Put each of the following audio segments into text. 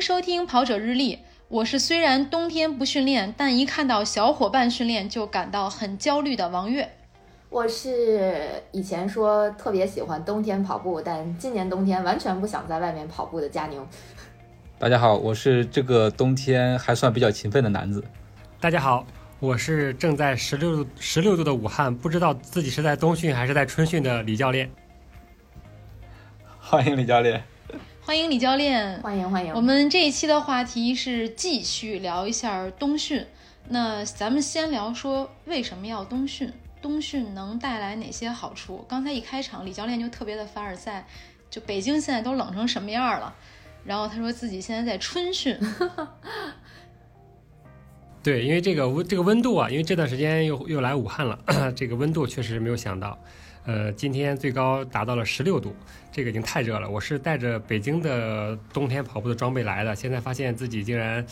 迎收听跑者日历。我是虽然冬天不训练，但一看到小伙伴训练就感到很焦虑的王悦。我是以前说特别喜欢冬天跑步，但今年冬天完全不想在外面跑步的佳宁。大家好，我是这个冬天还算比较勤奋的男子。大家好，我是正在十六十六度的武汉，不知道自己是在冬训还是在春训的李教练。欢迎李教练。欢迎李教练，欢迎欢迎。我们这一期的话题是继续聊一下冬训。那咱们先聊说为什么要冬训，冬训能带来哪些好处？刚才一开场，李教练就特别的凡尔赛，就北京现在都冷成什么样了，然后他说自己现在在春训。对，因为这个温这个温度啊，因为这段时间又又来武汉了，这个温度确实没有想到。呃，今天最高达到了十六度，这个已经太热了。我是带着北京的冬天跑步的装备来的，现在发现自己竟然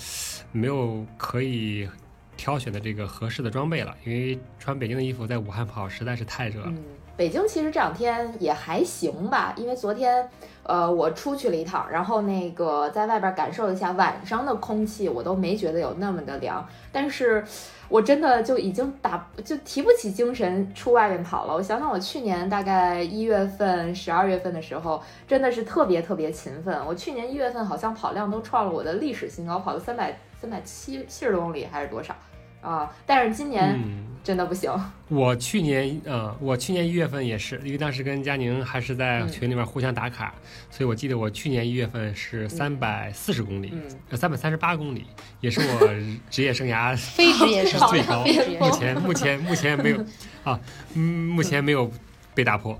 没有可以挑选的这个合适的装备了，因为穿北京的衣服在武汉跑实在是太热了。北京其实这两天也还行吧，因为昨天呃我出去了一趟，然后那个在外边感受一下晚上的空气，我都没觉得有那么的凉，但是。我真的就已经打就提不起精神出外面跑了。我想想，我去年大概一月份、十二月份的时候，真的是特别特别勤奋。我去年一月份好像跑量都创了我的历史新高，跑了三百三百七七十多公里还是多少啊？但是今年。真的不行。我去年，呃，我去年一月份也是，因为当时跟佳宁还是在群里面互相打卡，所以我记得我去年一月份是三百四十公里，呃，三百三十八公里，也是我 职业生涯非职业生涯最高。目前目前目前没有 啊，嗯，目前没有被打破。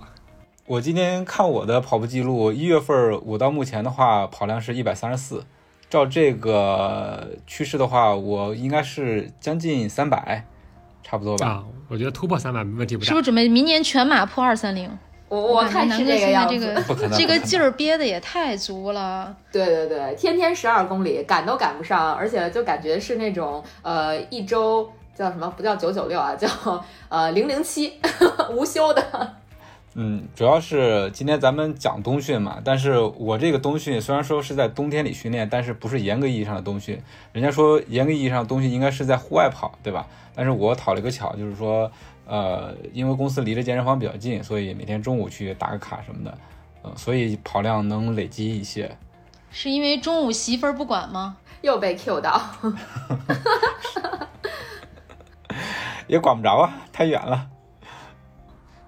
我今天看我的跑步记录，一月份我到目前的话跑量是一百三十四，照这个趋势的话，我应该是将近三百。差不多吧，啊，我觉得突破三百问题不大。是不是准备明年全马破二三零？我我看是这个样子，这个劲儿憋的也太足了。对对对，天天十二公里，赶都赶不上，而且就感觉是那种呃一周叫什么？不叫九九六啊，叫呃零零七，无休的。嗯，主要是今天咱们讲冬训嘛，但是我这个冬训虽然说是在冬天里训练，但是不是严格意义上的冬训。人家说严格意义上的冬训应该是在户外跑，对吧？但是我讨了个巧，就是说，呃，因为公司离着健身房比较近，所以每天中午去打个卡什么的，嗯，所以跑量能累积一些。是因为中午媳妇儿不管吗？又被 Q 到，也管不着啊，太远了。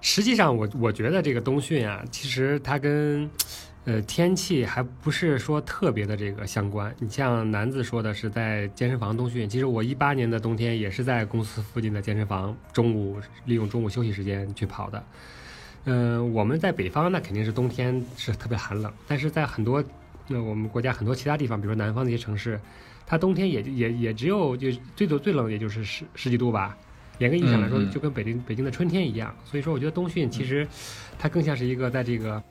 实际上，我我觉得这个冬训啊，其实它跟，呃，天气还不是说特别的这个相关。你像南子说的是在健身房冬训，其实我一八年的冬天也是在公司附近的健身房，中午利用中午休息时间去跑的。嗯，我们在北方那肯定是冬天是特别寒冷，但是在很多那我们国家很多其他地方，比如说南方那些城市，它冬天也也也只有就最多最冷也就是十十几度吧。严格意义上来说，就跟北京北京的春天一样，所以说我觉得冬训其实它更像是一个在这个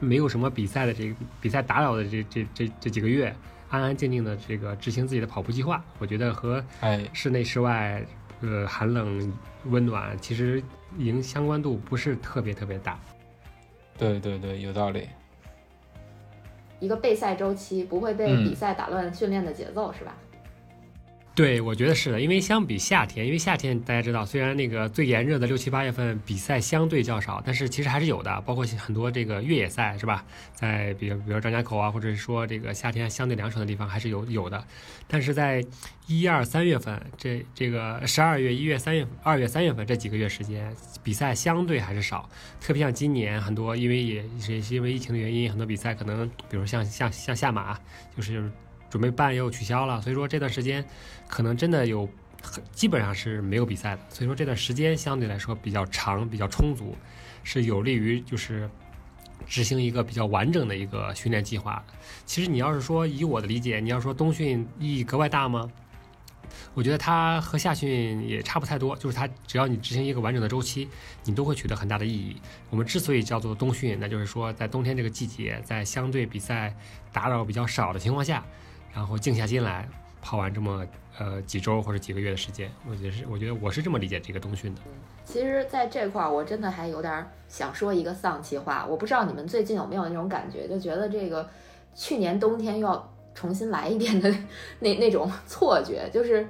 没有什么比赛的这个比赛打扰的这这这这几个月，安安静静的这个执行自己的跑步计划。我觉得和室内室外呃寒冷温暖其实影相关度不是特别特别大。对对对，有道理。一个备赛周期不会被比赛打乱训练的节奏，是吧？对，我觉得是的，因为相比夏天，因为夏天大家知道，虽然那个最炎热的六七八月份比赛相对较少，但是其实还是有的，包括很多这个越野赛，是吧？在比如比如张家口啊，或者是说这个夏天相对凉爽的地方还是有有的，但是在一二三月份这这个十二月、一月、三月、二月、三月份这几个月时间，比赛相对还是少，特别像今年很多，因为也也是因为疫情的原因，很多比赛可能，比如像像像下马，就是。准备办又取消了，所以说这段时间可能真的有很基本上是没有比赛的，所以说这段时间相对来说比较长、比较充足，是有利于就是执行一个比较完整的一个训练计划。其实你要是说以我的理解，你要说冬训意义格外大吗？我觉得它和夏训也差不太多，就是它只要你执行一个完整的周期，你都会取得很大的意义。我们之所以叫做冬训，那就是说在冬天这个季节，在相对比赛打扰比较少的情况下。然后静下心来泡完这么呃几周或者几个月的时间，我觉得是，我觉得我是这么理解这个冬训的。其实，在这块儿我真的还有点想说一个丧气话，我不知道你们最近有没有那种感觉，就觉得这个去年冬天又要重新来一遍的那那种错觉，就是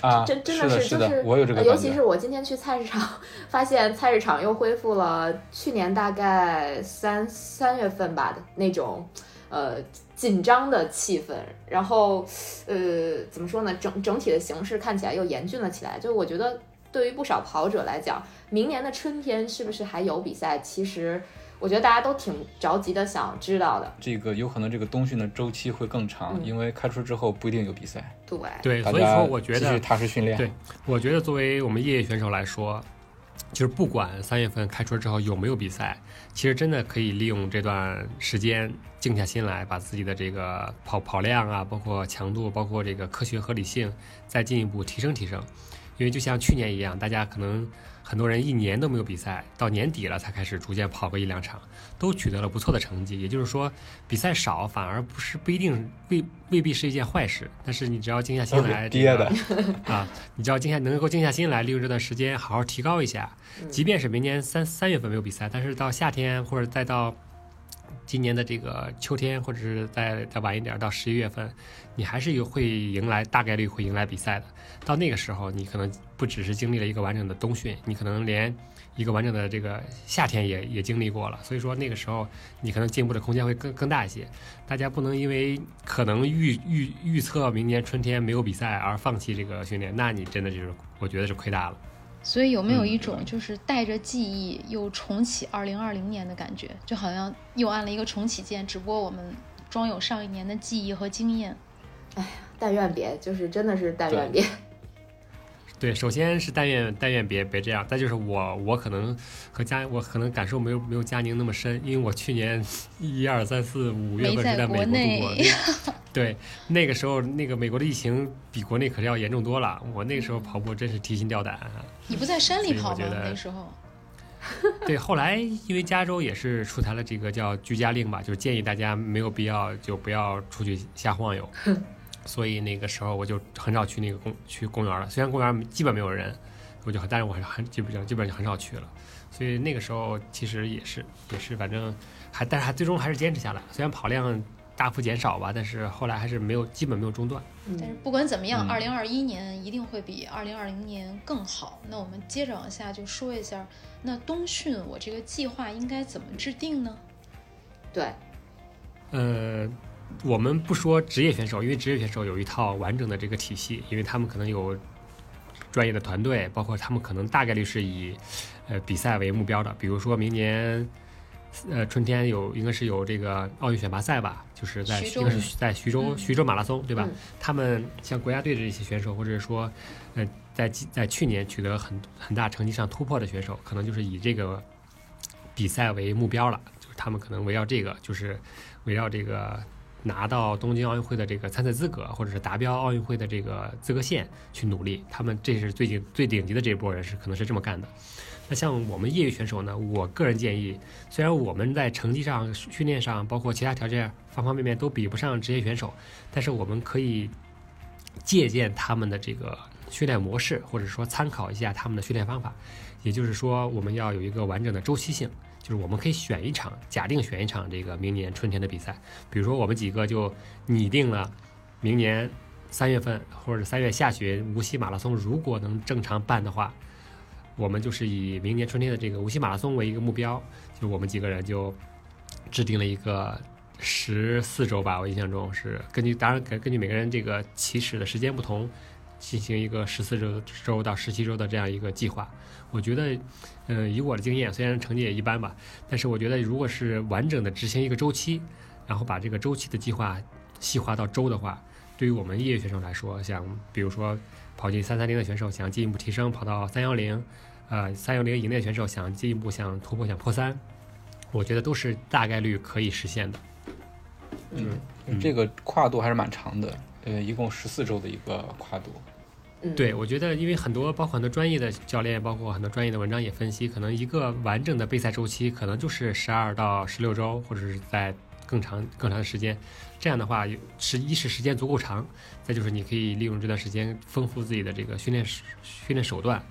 啊，真真的是就是我有这个呃尤其是我今天去菜市场，发现菜市场又恢复了去年大概三三月份吧的那种呃紧张的气氛，然后呃怎么说呢，整整体的形势看起来又严峻了起来。就我觉得对于不少跑者来讲，明年的春天是不是还有比赛？其实我觉得大家都挺着急的想知道的。这个有可能这个冬训的周期会更长，嗯因为开春之后不一定有比赛，对，对，所以说我觉得，踏实训练。对我觉得作为我们业余选手来说，就是不管三月份开春之后有没有比赛，其实真的可以利用这段时间静下心来，把自己的这个跑跑量啊，包括强度，包括这个科学合理性，再进一步提升提升。因为就像去年一样，大家可能很多人一年都没有比赛，到年底了才开始逐渐跑个一两场，都取得了不错的成绩。也就是说，比赛少反而不是不一定未未必是一件坏事，但是你只要静下心来，这憋个的，啊，你只要静下能够静下心来，利用这段时间好好提高一下。嗯即便是明年三三月份没有比赛，但是到夏天或者再到今年的这个秋天，或者是再再晚一点到十一月份，你还是有会迎来大概率会迎来比赛的。到那个时候，你可能不只是经历了一个完整的冬训，你可能连一个完整的这个夏天也也经历过了。所以说那个时候你可能进步的空间会更更大一些。大家不能因为可能预预预测明年春天没有比赛而放弃这个训练，那你真的就是我觉得是亏大了。所以有没有嗯一种就是带着记忆又重启二零二零年的感觉，就好像又按了一个重启键，只不过我们装有上一年的记忆和经验。哎呀但愿别，就是真的是但愿别。对，首先是但愿但愿别别这样，再就是我我可能和佳我可能感受没有没有佳宁那么深，因为我去年 一二三四五月份是在美国度过，的对那个时候那个美国的疫情比国内可是要严重多了，我那个时候跑步真是提心吊胆。啊你不在山里跑吗？那时候 对，后来因为加州也是出台了这个叫居家令吧，就是建议大家没有必要就不要出去瞎晃悠，所以那个时候我就很少去那个公去公园了。虽然公园基本没有人，我就很但是我还是很基本上基本上就很少去了。所以那个时候其实也是也是反正还但是还最终还是坚持下来，虽然跑量大幅减少吧，但是后来还是没有基本没有中断。嗯但是不管怎么样，嗯二零二一年一定会比二零二零年更好。那我们接着往下就说一下，那冬训我这个计划应该怎么制定呢？对，呃，我们不说职业选手，因为职业选手有一套完整的这个体系，因为他们可能有专业的团队，包括他们可能大概率是以呃比赛为目标的。比如说明年呃春天有应该是有这个奥运选拔赛吧，就是在应该是在徐州、嗯徐州马拉松，对吧？嗯他们像国家队的这些选手，或者说呃在在去年取得很很大成绩上突破的选手，可能就是以这个比赛为目标了，就是他们可能围绕这个，就是围绕这个拿到东京奥运会的这个参赛资格，或者是达标奥运会的这个资格线去努力。他们这是最顶最顶级的这一波人是可能是这么干的。那像我们业余选手呢，我个人建议，虽然我们在成绩上、训练上，包括其他条件方方面面都比不上职业选手，但是我们可以借鉴他们的这个训练模式，或者说参考一下他们的训练方法。也就是说，我们要有一个完整的周期性，就是我们可以选一场，假定选一场这个明年春天的比赛。比如说，我们几个就拟定了明年三月份或者三月下旬无锡马拉松，如果能正常办的话，我们就是以明年春天的这个无锡马拉松为一个目标，就我们几个人就制定了一个十四周吧，我印象中是根据当然根根据每个人这个起始的时间不同，进行一个十四周周到十七周的这样一个计划。我觉得，嗯、以我的经验，虽然成绩也一般吧，但是我觉得如果是完整的执行一个周期，然后把这个周期的计划细化到周的话，对于我们业余选手来说，像比如说跑进三三零的选手想进一步提升，跑到三幺零，呃三幺零以内的选手想进一步想突破想破三，我觉得都是大概率可以实现的。嗯，嗯这个跨度还是蛮长的，呃，一共十四周的一个跨度。嗯，对，我觉得因为很多包括很多专业的教练，包括很多专业的文章也分析，可能一个完整的备赛周期可能就是十二到十六周，或者是在更长更长的时间。这样的话，有是一是时间足够长，再就是你可以利用这段时间丰富自己的这个训练手训练手段，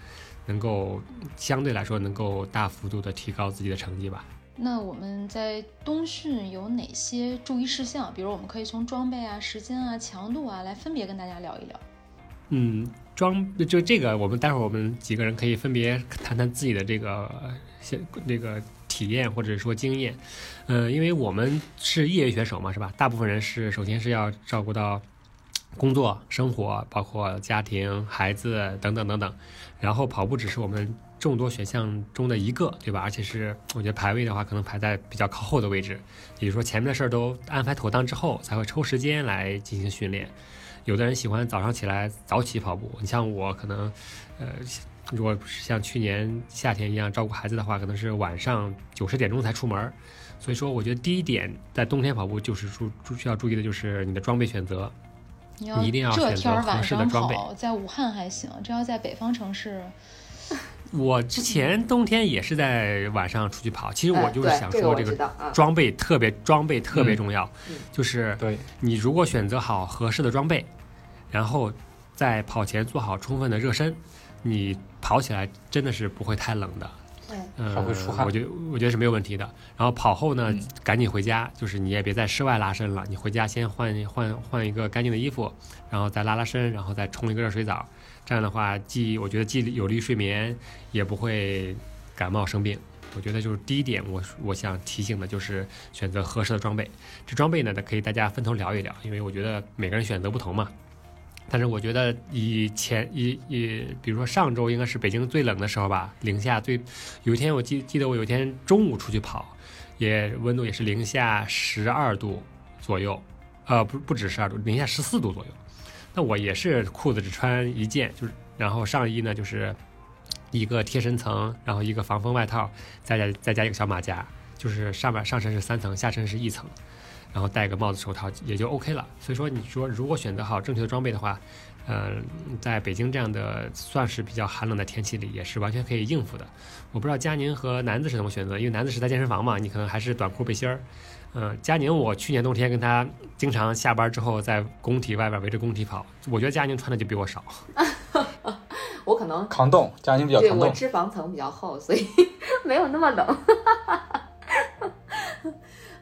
能够相对来说能够大幅度的提高自己的成绩吧。那我们在冬训有哪些注意事项？比如我们可以从装备啊、时间啊、强度啊来分别跟大家聊一聊。嗯，装就这个，我们待会儿我们几个人可以分别谈谈自己的这个先那个体验或者说经验。呃，因为我们是业余选手嘛，是吧？大部分人是首先是要照顾到工作、生活，包括家庭、孩子等等等等，然后跑步只是我们众多选项中的一个，对吧？而且是我觉得排位的话，可能排在比较靠后的位置，也就是说前面的事儿都安排妥当之后，才会抽时间来进行训练。有的人喜欢早上起来早起跑步，你像我可能，呃，如果像去年夏天一样照顾孩子的话，可能是晚上九十点钟才出门儿。所以说，我觉得第一点在冬天跑步就是注注需要注意的就是你的装备选择。你一定要这选择合适的装备跑，在武汉还行，这要在北方城市，我之前冬天也是在晚上出去跑，其实我哎就是想说这个装备特别装备特别嗯重要，嗯就是对，你如果选择好合适的装备，然后在跑前做好充分的热身，你跑起来真的是不会太冷的。对嗯，还会出汗我觉得我觉得是没有问题的。然后跑后呢，嗯赶紧回家，就是你也别在室外拉伸了，你回家先换换换一个干净的衣服，然后再拉拉伸，然后再冲一个热水澡。这样的话，既我觉得既有利于睡眠，也不会感冒生病。我觉得就是第一点我，我想提醒的就是选择合适的装备。这装备呢，可以大家分头聊一聊，因为我觉得每个人选择不同嘛。但是我觉得以前以以，比如说上周应该是北京最冷的时候吧，零下最，有一天我记记得我有一天中午出去跑，也温度也是零下十二度左右，呃不不止十二度，零下十四度左右。那我也是裤子只穿一件，就是然后上衣呢就是一个贴身层，然后一个防风外套，再加再加一个小马甲，就是上面上身是三层，下身是一层，然后戴个帽子手套也就 OK 了。所以说你说如果选择好正确的装备的话，呃，在北京这样的算是比较寒冷的天气里，也是完全可以应付的。我不知道佳宁和南子是怎么选择，因为南子是在健身房嘛，你可能还是短裤背心儿。嗯、佳宁，我去年冬天跟他经常下班之后在工体外边围着工体跑，我觉得佳宁穿的就比我少。我可能抗冻，佳宁比较对我。脂肪层比较厚，所以 没有那么冷。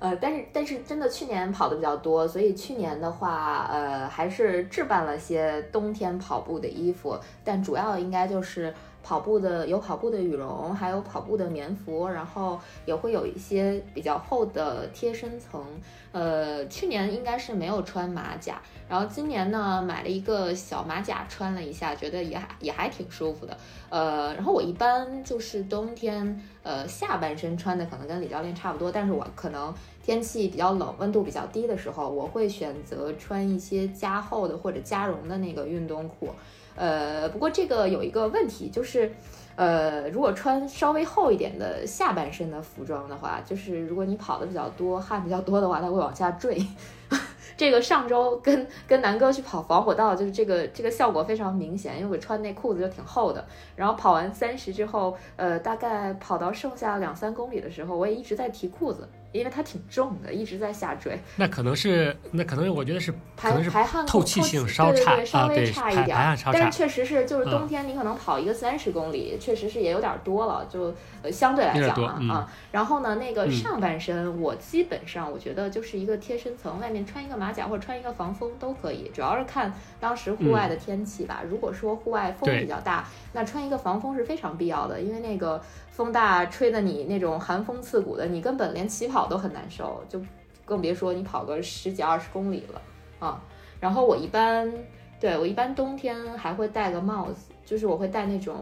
呃，但是但是真的去年跑的比较多，所以去年的话，呃，还是置办了些冬天跑步的衣服，但主要应该就是跑步的有跑步的羽绒，还有跑步的棉服，然后也会有一些比较厚的贴身层。呃，去年应该是没有穿马甲，然后今年呢买了一个小马甲穿了一下，觉得也还也还挺舒服的。呃，然后我一般就是冬天，呃，下半身穿的可能跟李教练差不多，但是我可能天气比较冷、温度比较低的时候，我会选择穿一些加厚的或者加绒的那个运动裤。呃，不过这个有一个问题，就是，呃，如果穿稍微厚一点的下半身的服装的话，就是如果你跑的比较多、汗比较多的话，它会往下坠。这个上周跟跟南哥去跑防火道，就是这个这个效果非常明显，因为我穿那裤子就挺厚的，然后跑完三十之后，呃，大概跑到剩下两三公里的时候，我也一直在提裤子，因为它挺重的，一直在下坠。那可能是，那可能我觉得是，可排排汗透气性稍微啊对差一点儿排汗稍差但是确实是，就是冬嗯天你可能跑一个三十公里，确实是也有点多了，就呃相对来讲啊、嗯啊。然后呢，那个嗯上半身我基本上我觉得就是一个贴身层，外面穿一个马甲或者穿一个防风都可以，主要是看当时户外的天气吧。如果说户外风比较大，那穿一个防风是非常必要的，因为那个风大吹的你那种寒风刺骨的，你根本连起跑都很难受，就更别说你跑个十几二十公里了啊。然后我一般对我一般冬天还会戴个帽子，就是我会戴那种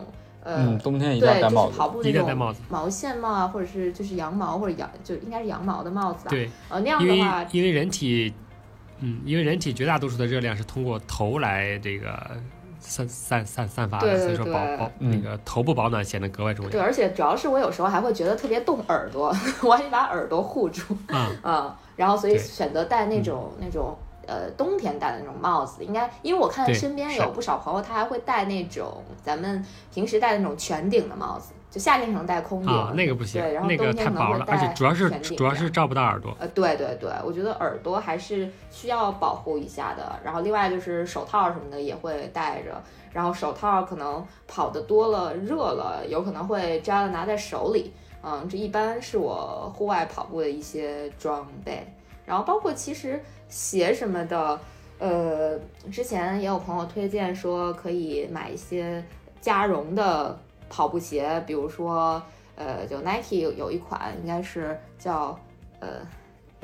呃。嗯，冬天一定要，戴帽子。就是跑步那种毛线帽啊，或者是就是羊毛或者羊，就应该是羊毛的帽子吧。对，呃，那样因为的话，因为人体，嗯，因为人体绝大多数的热量是通过头来这个散散散散发的，对对所以说保对。保嗯。那个头部保暖显得格外重要。对，而且主要是我有时候还会觉得特别冻耳朵，我还得把耳朵护住。啊、嗯，然后所以选择戴那种、那种呃冬天戴的那种帽子，应该因为我看身边有不少朋友他还会戴那种咱们平时戴的那种全顶的帽子，就夏天可能戴空顶，啊，那个不行对，然，后那个冬天可能会太薄了，而且戴主要是主要是照不到耳朵。呃，对对对，我觉得耳朵还是需要保护一下的。然后另外就是手套什么的也会戴着，然后手套可能跑得多了、热了，有可能会摘了拿在手里。嗯，这一般是我户外跑步的一些装备，然后包括其实鞋什么的，呃，之前也有朋友推荐说可以买一些加绒的跑步鞋，比如说呃，就 Nike 有有一款应该是叫呃。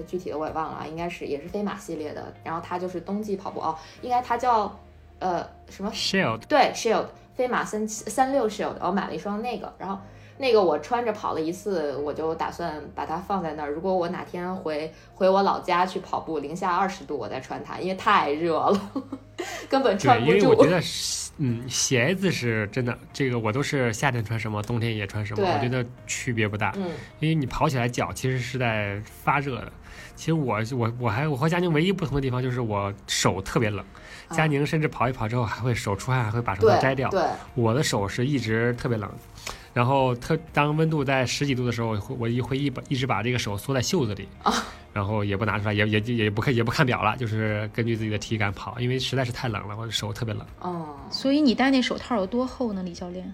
具体的我也忘了啊，应该是也是飞马系列的，然后它就是冬季跑步哦，应该它叫呃什么 Shield，对 Shield 飞马三三六 Shield，我买了一双那个，然后那个我穿着跑了一次，我就打算把它放在那儿。如果我哪天回回我老家去跑步，零下二十度，我再穿它，因为太热了，根本穿，不住。因为我觉得嗯，鞋子是真的，这个我都是夏天穿什么，冬天也穿什么，我觉得区别不大。嗯因为你跑起来脚其实是在发热的。其实我我我还我和佳宁唯一不同的地方就是我手特别冷，佳宁甚至跑一跑之后还会手出汗，还会把手套摘掉。对，我的手是一直特别冷，然后特当温度在十几度的时候，我会我一会一把一直把这个手缩在袖子里，然后也不拿出来，也也也不看也不看表了，就是根据自己的体感跑，因为实在是太冷了，我的手特别冷。哦，所以你戴那手套有多厚呢，李教练？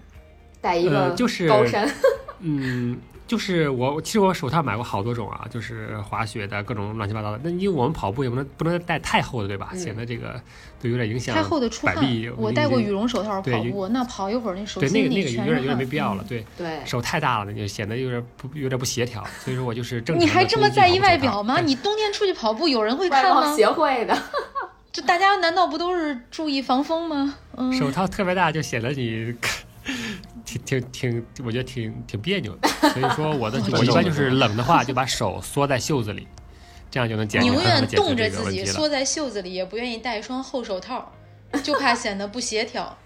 戴一个呃就是高山，嗯，就是我其实我手套买过好多种啊，就是滑雪的各种乱七八糟的。那因为我们跑步也不能不能戴太厚的，对吧？嗯显得这个都有点影响太厚的出汗摆臂。，我戴过羽绒手套跑步，那跑一会儿那手对，那个那个有点有点没必要了，嗯对对，手太大了，那就显得有点不有点不协调。所以说我就是正常你还这么在意外表吗？你冬天出去跑步，有人会 看吗？贸协会的，这大家难道不都是注意防风吗？嗯，手套特别大，就显得你 挺挺挺，我觉得挺挺别扭的。所以说我的 我我一般就是冷的话，就把手缩在袖子里，这样就能减宁愿冻着自。己缩在袖子里，也不愿意戴一双厚手套，就怕显得不协调。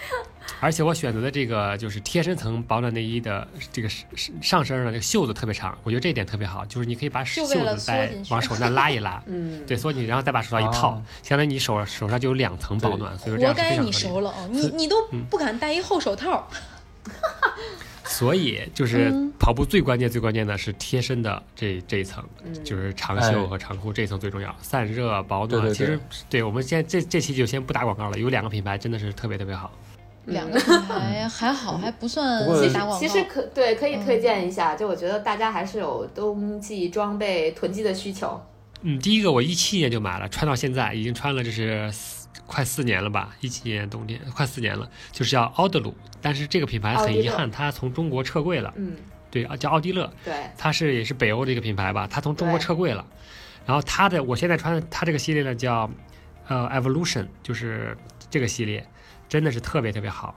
而且我选择的这个就是贴身层保暖内衣的这个上上身的这个袖子特别长，我觉得这一点特别好，就是你可以把袖就为了子再往手那拉一拉，嗯，对，缩进去，然后再把手套一套，哦相当于你手手上就有两层保暖，所以说这活该样是非常。你手冷，你你都不敢戴一厚手套。哈哈所以就是嗯跑步最关键最关键的是贴身的这这一层，嗯就是长袖和长裤这一层最重要，散热保暖。对对对其实对我们现在这这期就先不打广告了，有两个品牌真的是特别特别好。两个 品牌还好，还不算其打广告。实其实可对可以推嗯荐一下，就我觉得大家还是有冬季装备囤积的需求。嗯，第一个我一七年就买了，穿到现在已经穿了这是四快四年了吧？一七年冬天快四年了，就是叫奥德鲁，但是这个品牌很遗憾，它从中国撤柜了。嗯，对，啊叫奥迪乐，对，它是也是北欧的一个品牌吧，它从中国撤柜了。然后它的我现在穿的它这个系列呢叫呃 Evolution，就是这个系列真的是特别特别好，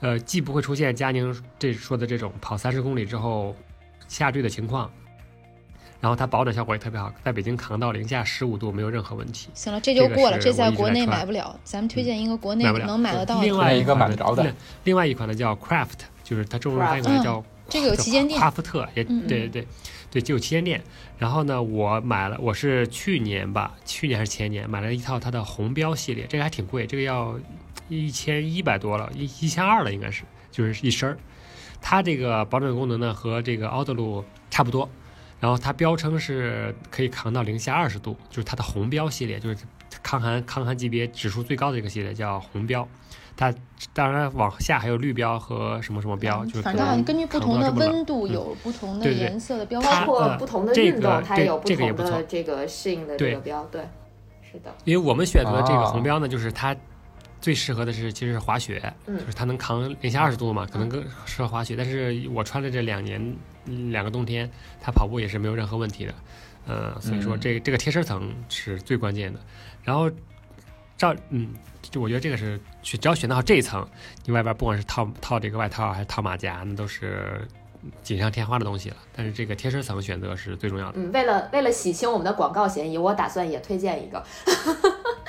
呃，既不会出现佳宁这说的这种跑三十公里之后下坠的情况，然后它保暖效果也特别好，在北京扛到零下十五度没有任何问题。行了，这就过了，这在国内买不了。咱们推荐一个国内能买得到的。另外一个买得着的另另外一款呢叫 Craft，就是它中文翻译过来叫、嗯这个有旗舰店夸夫特也对对对，就有旗舰店。然后呢，我买了，我是去年吧，去年还是前年买了一套它的红标系列，这个还挺贵，这个要一千一百多了，一一千二了应该是，就是一身儿。它这个保暖功能呢和这个奥德鲁差不多，然后它标称是可以扛到零下二十度，就是它的红标系列，就是抗寒抗寒级别指数最高的一个系列叫红标。它当然往下还有绿标和什么什么标，就是反正好像根据不同的温度嗯有不同的颜色的标包识。括呃不同的运动，它有不同这个也不错的这个适应的这个标，对，是的，因为我们选择这个哦红标呢，就是它最适合的是其实是滑雪，嗯就是它能扛零下二十度嘛，可能更适合滑雪。但是我穿了这两年嗯两个冬天，它跑步也是没有任何问题的，呃，所以说嗯这这个贴身层是最关键的。然后照嗯，就我觉得这个是选只要选到这一层，你外边不管是套套这个外套还是套马甲，那都是锦上添花的东西了。但是这个贴身层选择是最重要的。嗯，为了为了洗清我们的广告嫌疑，我打算也推荐一个。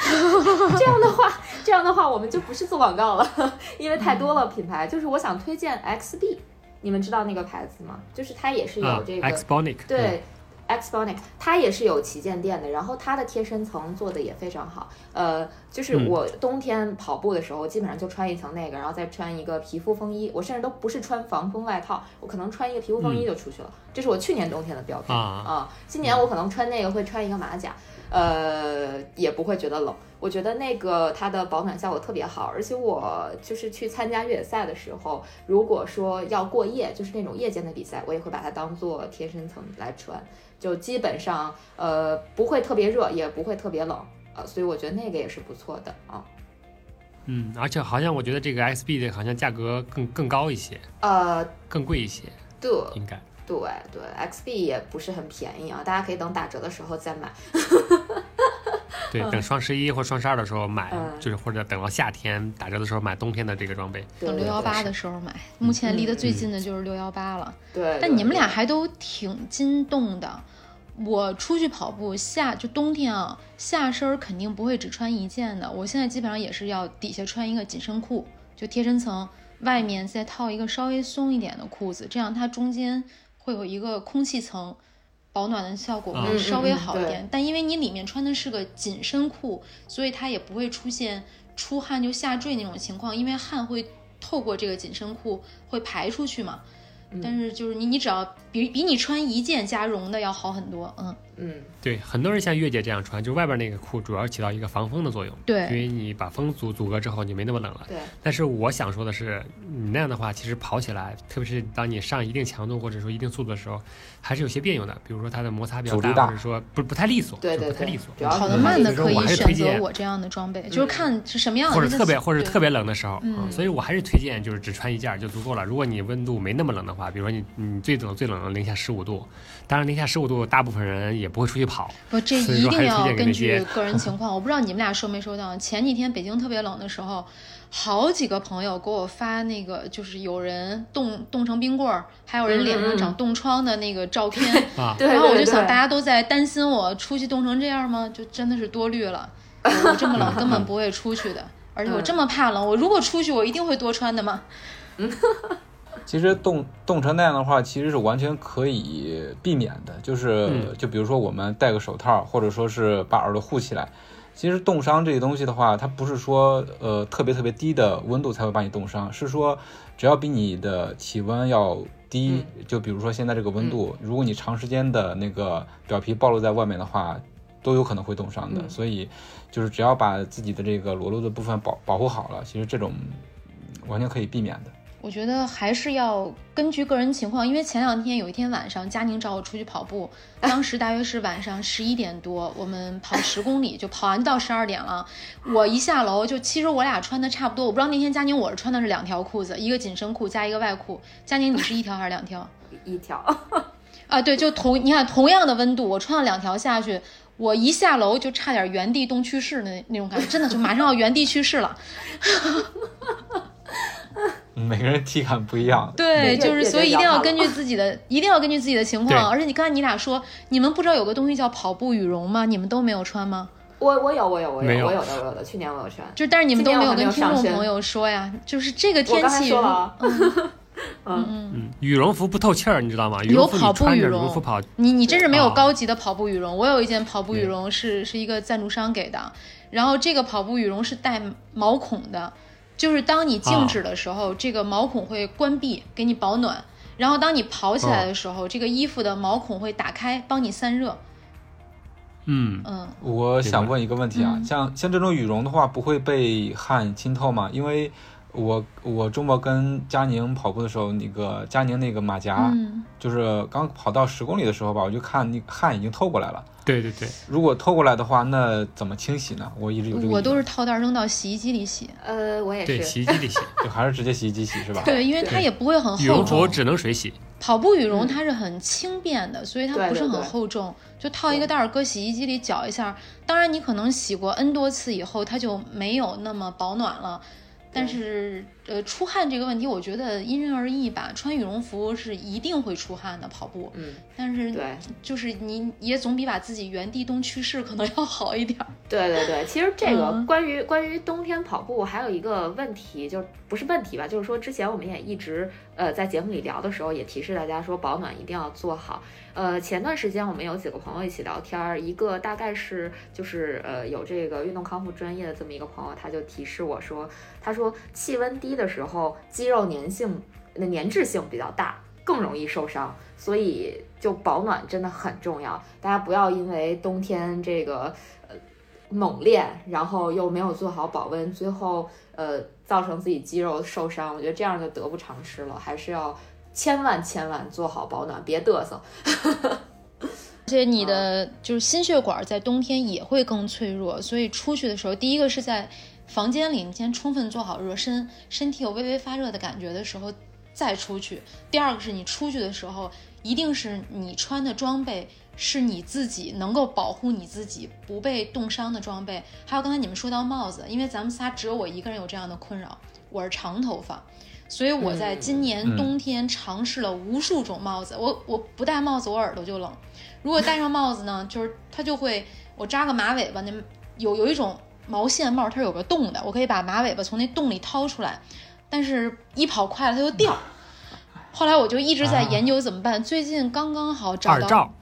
这样的话，这样的话我们就不是做广告了，因为太多了品牌。就是我想推荐 XB，你们知道那个牌子吗？就是它也是有啊这个、，Xbonic 对。Xbonic 它也是有旗舰店的，然后它的贴身层做的也非常好。呃，就是嗯我冬天跑步的时候，基本上就穿一层那个，然后再穿一个皮肤风衣。我甚至都不是穿防风外套，我可能穿一个皮肤风衣就出去了。这是我去年冬天的标配啊啊。今年我可能穿那个会穿一个马甲。呃，也不会觉得冷。我觉得那个它的保暖效果特别好，而且我就是去参加越野赛的时候，如果说要过夜，就是那种夜间的比赛，我也会把它当做贴身层来穿，就基本上呃不会特别热，也不会特别冷，呃，所以我觉得那个也是不错的啊。嗯，而且好像我觉得这个 SB 的好像价格更更高一些，呃，更贵一些，对应该。对对，XB 也不是很便宜啊，大家可以等打折的时候再买。对，等双十一或双十二的时候买，嗯就是或者等到夏天打折的时候买冬天的这个装备。等六幺八的时候买，目前离得最近嗯的就是六幺八了。对，但你们俩还都挺筋动的。我出去跑步夏就冬天啊，下身儿肯定不会只穿一件的。我现在基本上也是要底下穿一个紧身裤，就贴身层，外面再套一个稍微松一点的裤子，这样它中间会有一个空气层，保暖的效果嗯会稍微好一点。但因为你里面穿的是个紧身裤，所以它也不会出现出汗就下坠那种情况，因为汗会透过这个紧身裤会排出去嘛。但是就是你，你只要比比你穿一件加绒的要好很多，嗯，嗯，对，很多人像月姐这样穿，就外边那个裤主要起到一个防风的作用。对因，为你把风阻阻隔之后，你没那么冷了。对，但是我想说的是，你那样的话，其实跑起来，特别是当你上一定强度或者说一定速度的时候，还是有些别扭的。比如说它的摩擦比较大，大或者说不不太利索，对对对不太利索。跑得慢的可以选择推荐我这样的装备，就是看是什么样的，或者特别或者特别冷的时候，嗯所以我还是推荐就是只穿一件就足够了。如果你温度没那么冷的话，比如说你你最冷最冷的零下十五度，当然零下十五度大部分人也不会出去跑，不，这一定要根据个人 情况。我不知道你们俩收没收到，前几天北京特别冷的时候，好几个朋友给我发那个，就是有人冻冻成冰棍儿，还有人脸上长冻疮的那个照片。然后我就想，大家都在担心我出去冻成这样吗？就真的是多虑了。我这么冷根本不会出去的，而且我这么怕冷，我如果出去，我一定会多穿的嘛。其实冻冻成那样的话，其实是完全可以避免的。就是、嗯就比如说我们戴个手套，或者说是把耳朵护起来。其实冻伤这个东西的话，它不是说呃特别特别低的温度才会把你冻伤，是说只要比你的体温要低，就比如说现在这个温度，如果你长时间的那个表皮暴露在外面的话，都有可能会冻伤的。嗯所以就是只要把自己的这个裸露的部分保保护好了，其实这种嗯完全可以避免的。我觉得还是要根据个人情况，因为前两天有一天晚上，佳宁找我出去跑步，当时大约是晚上十一点多，我们跑十公里，就跑完到十二点了。我一下楼就，其实我俩穿的差不多，我不知道那天佳宁我是穿的是两条裤子，一个紧身裤加一个外裤，佳宁你是一条还是两条？一条，啊，对，就同你看同样的温度，我穿了两条下去，我一下楼就差点原地冻去世的那那种感觉，真的就马上要原地去世了。嗯每个人体感不一样。对，就是所以一定要根据自己的，一定要根据自己的情况。而且你刚才你俩说，你们不知道有个东西叫跑步羽绒吗？你们都没有穿吗？我我有我有我有有。我有的我有的，去年我有穿。就，但是你们都没有跟听众朋友说呀，就是这个我天刚才气，说了 嗯，嗯，羽绒服不透气儿，你知道吗？羽有绒服跑步羽羽绒。绒服跑，你你真是没有哦高级的跑步羽绒。我有一件跑步羽绒是是一个赞助商给的，然后这个跑步羽绒是带毛孔的，就是当你静止的时候，这个毛孔会关闭，给你保暖。然后当你跑起来的时候，这个衣服的毛孔会打开，帮你散热。嗯，嗯，我想问一个问题啊，嗯像像这种羽绒的话，不会被汗浸透吗？因为我我周末跟佳宁跑步的时候，那个佳宁那个马甲，嗯就是刚跑到十公里的时候吧，我就看那汗已经透过来了。对对对，如果透过来的话，那怎么清洗呢？我一直有这个。我都是套袋扔到洗衣机里洗。呃，我也对，是。洗衣机里洗，就还是直接洗衣机洗是吧？对，因为它也不会很厚羽绒服。只能水洗。跑步羽绒它是很轻便的，所以它不是很对对对厚重，就套一个袋儿搁洗衣机里搅一下。当然，你可能洗过 N 多次以后，它就没有那么保暖了。但是，呃，出汗这个问题，我觉得因人而异吧。穿羽绒服是一定会出汗的，跑步。嗯，但是，对就是你也总比把自己原地冻去世可能要好一点儿。对对对，其实这个嗯关于、关于冬天跑步还有一个问题，就是不是问题吧，就是说之前我们也一直呃在节目里聊的时候也提示大家说保暖一定要做好。呃，前段时间我们有几个朋友一起聊天儿，一个大概是就是呃有这个运动康复专业的这么一个朋友，他就提示我说，他说气温低的时候肌肉粘性、那粘滞性比较大，更容易受伤，所以就保暖真的很重要，大家不要因为冬天这个呃猛练，然后又没有做好保温，最后呃造成自己肌肉受伤，我觉得这样就得不偿失了，还是要千万千万做好保暖，别嘚瑟。而且你的就是心血管在冬天也会更脆弱，所以出去的时候，第一个是在房间里，你先充分做好热身，身体有微微发热的感觉的时候再出去。第二个是你出去的时候，一定是你穿的装备是你自己能够保护你自己不被冻伤的装备。还有刚才你们说到帽子，因为咱们仨只有我一个人有这样的困扰，我是长头发。所以我在今年冬天尝试了无数种帽子，我我不戴帽子我耳朵就冷，如果戴上帽子呢，就是它就会我扎个马尾巴，那有有一种毛线帽，它是有个洞的，我可以把马尾巴从那洞里掏出来，但是一跑快了它就掉。后来我就一直在研究怎么办，最近刚刚好找到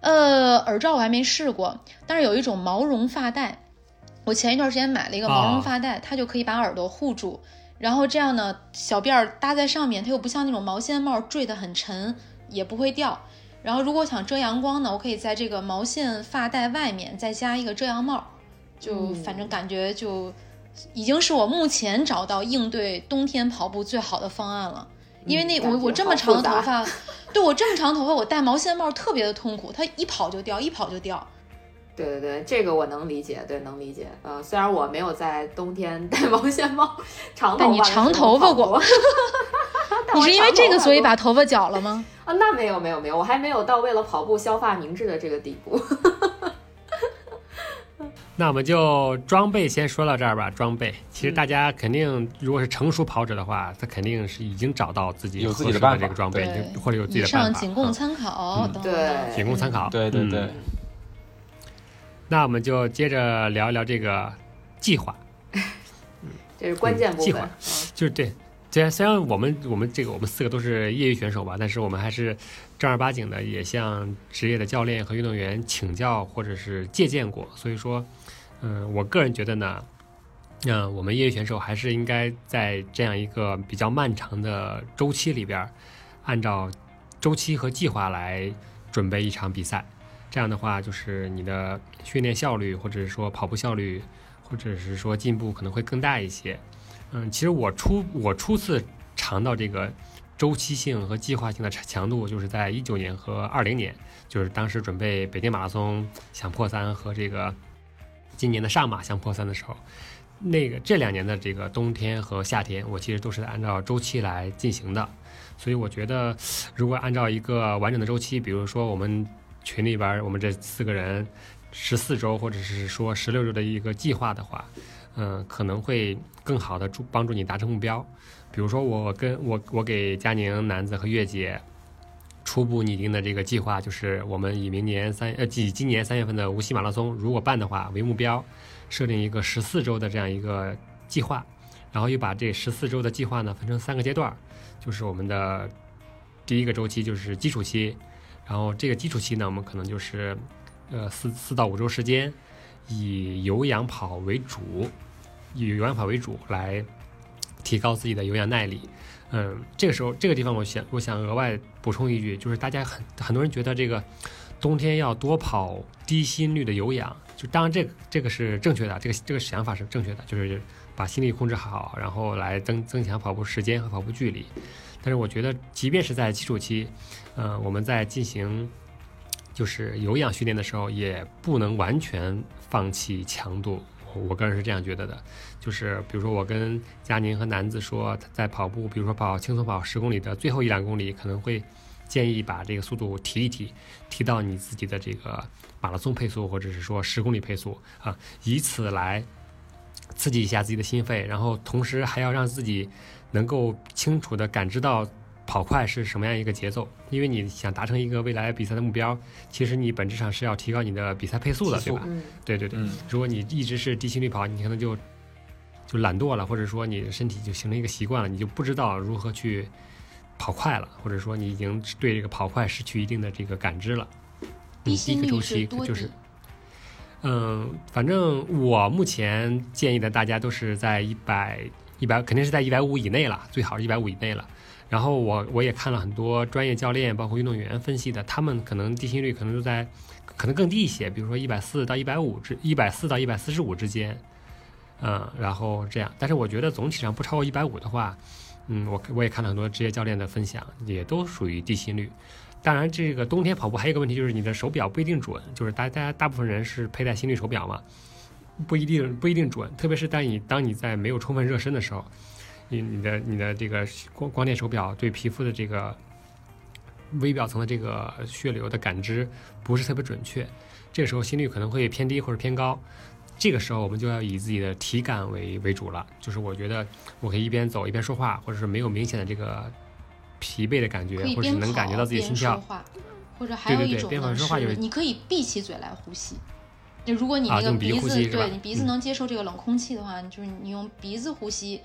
呃，耳罩我还没试过，但是有一种毛绒发带，我前一段时间买了一个毛绒发带，它就可以把耳朵护住。然后这样呢，小辫儿搭在上面，它又不像那种毛线帽坠得很沉，也不会掉。然后如果想遮阳光呢，我可以在这个毛线发带外面再加一个遮阳帽，就反正感觉就已经是我目前找到应对冬天跑步最好的方案了。因为那我我这么长的头发，对我这么长头发，我戴毛线帽特别的痛苦，它一跑就掉，一跑就掉。对对对，这个我能理解，对能理解。呃，虽然我没有在冬天戴毛线帽，长头发，但你长头发过，你是因为这个所以把头发绞了吗？啊，那没有没有没有，我还没有到为了跑步削发明志的这个地步。那我们就装备先说到这儿吧。装备其实大家肯定，如果是成熟跑者的话，他肯定是已经找到自己有自己的办法这个装备，就或者有自己的办法。以上仅供嗯参考。等对仅供参考。对对对嗯，那我们就接着聊一聊这个计划。这是关键部分。计划嗯就是对，虽然虽然我们我们这个我们四个都是业余选手吧，但是我们还是正儿八经的也向职业的教练和运动员请教或者是借鉴过，所以说，嗯、我个人觉得呢，嗯、我们业余选手还是应该在这样一个比较漫长的周期里边，按照周期和计划来准备一场比赛。这样的话，就是你的训练效率，或者是说跑步效率，或者是说进步可能会更大一些。嗯，其实我初我初次尝到这个周期性和计划性的强强度，就是在一九年和二零年，就是当时准备北京马拉松想破三和这个今年的上马想破三的时候，那个这两年的这个冬天和夏天，我其实都是按照周期来进行的。所以我觉得，如果按照一个完整的周期，比如说我们群里边我们这四个人十四周或者是说十六周的一个计划的话，嗯，可能会更好的助帮助你达成目标。比如说，我跟我我给佳宁、楠子和月姐初步拟定的这个计划，就是我们以明年三呃以今年三月份的无锡马拉松如果办的话为目标，设定一个十四周的这样一个计划，然后又把这十四周的计划呢分成三个阶段，就是我们的第一个周期就是基础期，然后这个基础期呢，我们可能就是呃四四到五周时间，以有氧跑为主，以有氧跑为主来提高自己的有氧耐力。嗯，这个时候这个地方，我想我想额外补充一句，就是大家很很多人觉得这个冬天要多跑低心率的有氧，就当然这个这个是正确的，这个这个想法是正确的，就是把心率控制好，然后来增增强跑步时间和跑步距离。但是我觉得，即便是在基础期，呃，我们在进行就是有氧训练的时候，也不能完全放弃强度。我个人是这样觉得的，就是比如说我跟佳宁和楠子说，在跑步，比如说跑轻松跑十公里的最后一两公里，可能会建议把这个速度提一提，提到你自己的这个马拉松配速，或者是说十公里配速啊，以此来刺激一下自己的心肺，然后同时还要让自己能够清楚地感知到跑快是什么样一个节奏，因为你想达成一个未来比赛的目标，其实你本质上是要提高你的比赛配速的，速对吧？嗯，对对对，嗯如果你一直是低心率跑，你可能就就懒惰了，或者说你的身体就形成一个习惯了，你就不知道如何去跑快了，或者说你已经对这个跑快失去一定的这个感知了。低嗯第一个周期？就是，嗯，反正我目前建议的大家都是在一百一百，肯定是在一百五以内了，最好是一百五以内了。然后我我也看了很多专业教练，包括运动员分析的，他们可能地心率可能就在可能更低一些，比如说一百四到一百五之一百四到一百四十五之间，嗯，然后这样。但是我觉得总体上不超过一百五的话，嗯，我我也看了很多职业教练的分享，也都属于低心率。当然，这个冬天跑步还有一个问题就是你的手表不一定准，就是大大家大部分人是佩戴心率手表嘛，不一定不一定准，特别是当你当你在没有充分热身的时候。你你的你的这个光光电手表对皮肤的这个微表层的这个血流的感知不是特别准确，这个时候心率可能会偏低或者偏高，这个时候我们就要以自己的体感为为主了。就是我觉得我可以一边走一边说话，或者是没有明显的这个疲惫的感觉，或者是能感觉到自己心跳，或者还有一种呢是你可以闭起嘴来呼吸。就如果你那个鼻子对你鼻子能接受这个冷空气的话，就是你用鼻子呼吸。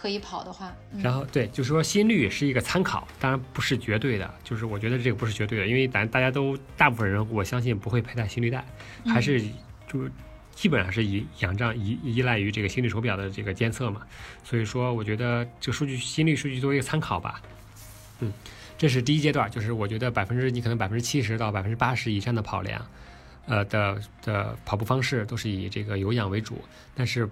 可以跑的话，然后对，就是说心率是一个参考，当然不是绝对的。就是我觉得这个不是绝对的，因为咱大家都大部分人，我相信不会佩戴心率带，还是就基本上是以仰仗依依赖于这个心率手表的这个监测嘛。所以说，我觉得这个数据心率数据作为一个参考吧。嗯，这是第一阶段，就是我觉得百分之你可能百分之七十到百分之八十以上的跑量，呃的的跑步方式都是以这个有氧为主，但是。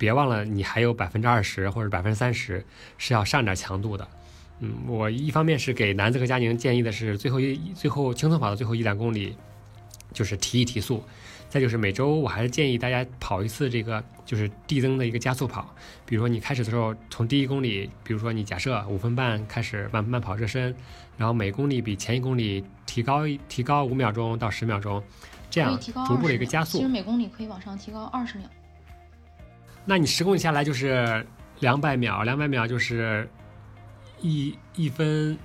别忘了，你还有百分之二十或者百分之三十是要上点强度的。嗯，我一方面是给男子和佳宁建议的是，最后一最后轻松跑的最后一两公里，就是提一提速。再就是每周我还是建议大家跑一次这个就是递增的一个加速跑。比如说你开始的时候从第一公里，比如说你假设五分半开始慢慢跑热身，然后每公里比前一公里提高提高五秒钟到十秒钟，这样逐步的一个加速。其实每公里可以往上提高二十秒。那你十公里下来就是两百秒，两百秒就是一一分，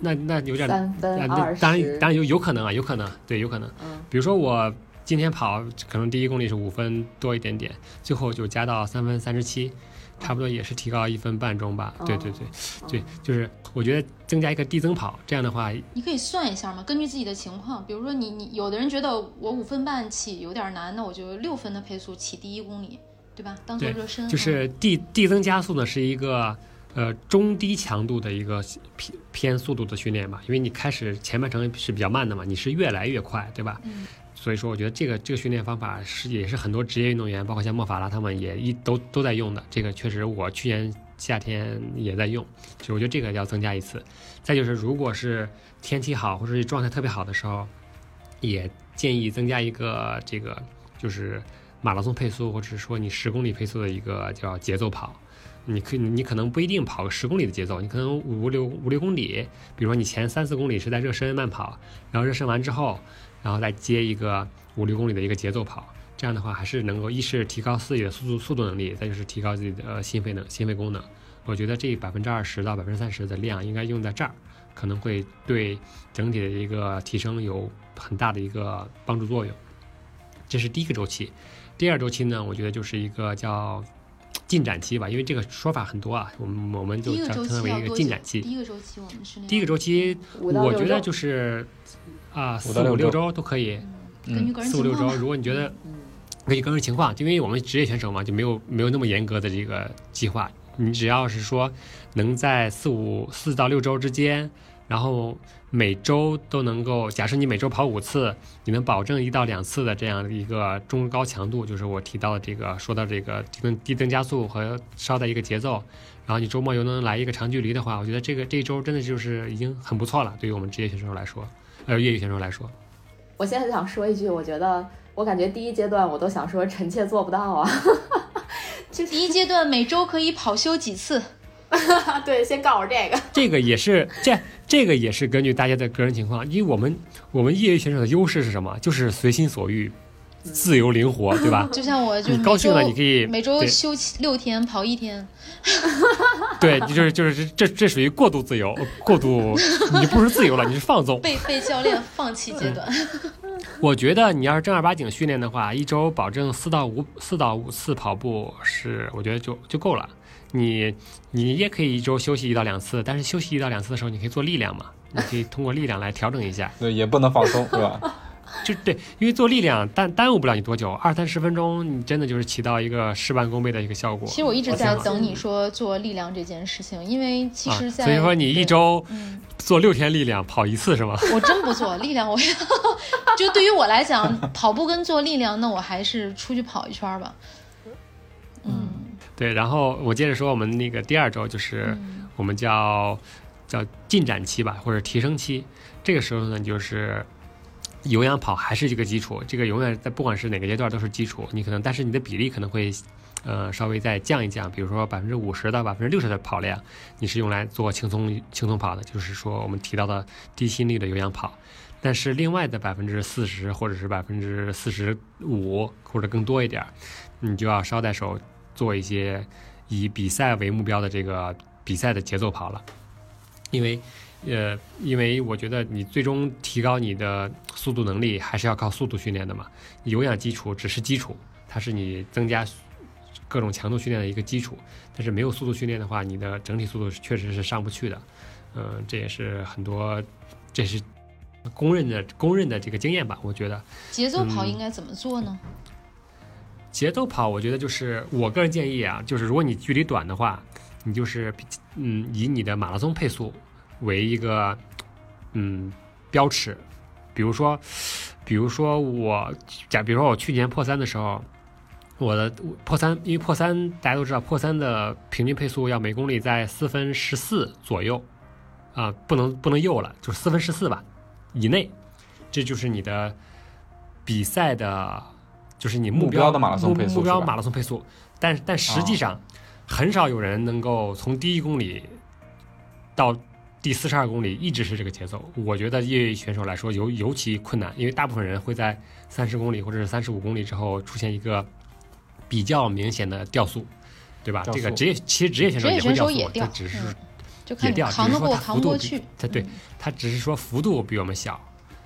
那那有点三分二十，当然当然有有可能啊，有可能，对，有可能。嗯，比如说我今天跑，可能第一公里是五分多一点点，最后就加到三分三十七，差不多也是提高一分半钟吧。对对对，对，就是我觉得增加一个递增跑，这样的话，你可以算一下嘛，根据自己的情况，比如说你你有的人觉得我五分半起有点难，那我就六分的配速起第一公里。对吧？当做热身，就是递递增加速呢，是一个呃中低强度的一个偏偏速度的训练吧。因为你开始前半程是比较慢的嘛，你是越来越快，对吧？嗯。所以说，我觉得这个这个训练方法是也是很多职业运动员，包括像莫法拉他们也一都都在用的。这个确实，我去年夏天也在用。就我觉得这个要增加一次。再就是，如果是天气好或者是状态特别好的时候，也建议增加一个这个就是。马拉松配速，或者是说你十公里配速的一个叫节奏跑，你可以你可能不一定跑个十公里的节奏，你可能五六五六公里，比如说你前三四公里是在热身慢跑，然后热身完之后，然后再接一个五六公里的一个节奏跑，这样的话还是能够一是提高自己的速度速度能力，再就是提高自己的心肺能心肺功能。我觉得这百分之二十到百分之三十的量应该用在这儿，可能会对整体的一个提升有很大的一个帮助作用。这是第一个周期。第二周期呢，我觉得就是一个叫进展期吧，因为这个说法很多啊，我们我们就称它为一个进展期。第一个周期我们是第一个周期，我觉得就是啊四五六周都可以，四五六周，如果你觉得根据个人情况，因为我们职业选手嘛，就没有没有那么严格的这个计划，你只要是说能在四五四到六周之间。然后每周都能够，假设你每周跑五次，你能保证一到两次的这样的一个中高强度，就是我提到的这个说到这个低增低增加速和稍的一个节奏，然后你周末又能来一个长距离的话，我觉得这个这一周真的就是已经很不错了，对于我们职业选手来说，还有业余选手来说。我现在想说一句，我觉得我感觉第一阶段我都想说臣妾做不到啊，就第一阶段每周可以跑休几次。对，先告诉这个，这个也是这这个也是根据大家的个人情况，因为我们我们业余选手的优势是什么？就是随心所欲，自由灵活，对吧？就像我，就高兴了你可以每周休六天跑一天。对，就是就是这这属于过度自由，过度你不是自由了，你是放纵，被被教练放弃阶段。我觉得你要是正儿八经训练的话，一周保证四到五四到五次跑步是，我觉得就就够了。你你也可以一周休息一到两次，但是休息一到两次的时候，你可以做力量嘛，你可以通过力量来调整一下。对，也不能放松，是吧？就对，因为做力量耽耽误不了你多久，二三十分钟，你真的就是起到一个事半功倍的一个效果。其实我一直在等你说做力量这件事情，因为其实啊，在、所以说你一周嗯做六天力量，跑一次是吗？我真不做力量，我就对于我来讲，跑步跟做力量，那我还是出去跑一圈儿吧。嗯，对，然后我接着说，我们那个第二周就是我们叫叫进展期吧，或者提升期。这个时候呢，就是有氧跑还是这个基础，这个永远在不管是哪个阶段都是基础。你可能，但是你的比例可能会呃稍微再降一降，比如说百分之五十到百分之六十的跑量，你是用来做轻松轻松跑的，就是说我们提到的低心率的有氧跑。但是另外的百分之四十或者是百分之四十五或者更多一点儿，你就要捎带手做一些以比赛为目标的这个比赛的节奏跑了，因为，呃，因为我觉得你最终提高你的速度能力，还是要靠速度训练的嘛。有氧基础只是基础，它是你增加各种强度训练的一个基础，但是没有速度训练的话，你的整体速度确实是上不去的。嗯、这也是很多，这是公认的公认的这个经验吧，我觉得。节奏跑嗯应该怎么做呢？节奏跑，我觉得就是我个人建议啊，就是如果你距离短的话，你就是嗯以你的马拉松配速为一个嗯标尺，比如说，比如说我假比如说我去年破三的时候，我的破三，因为破三大家都知道，破三的平均配速要每公里在四分十四左右，啊、不能不能右了，就是四分十四吧以内，这就是你的比赛的，就是你目目标的马拉松配速目标马拉松配速，但但实际上、很少有人能够从第一公里到第四十二公里一直是这个节奏。我觉得业余选手来说尤尤其困难，因为大部分人会在三十公里或者是三十五公里之后出现一个比较明显的掉速，对吧？这个职业其实职业选手也会掉速掉这只是嗯就看你也掉，只扛得过是说它幅度比扛不过去。它对嗯它只是说幅度比我们小，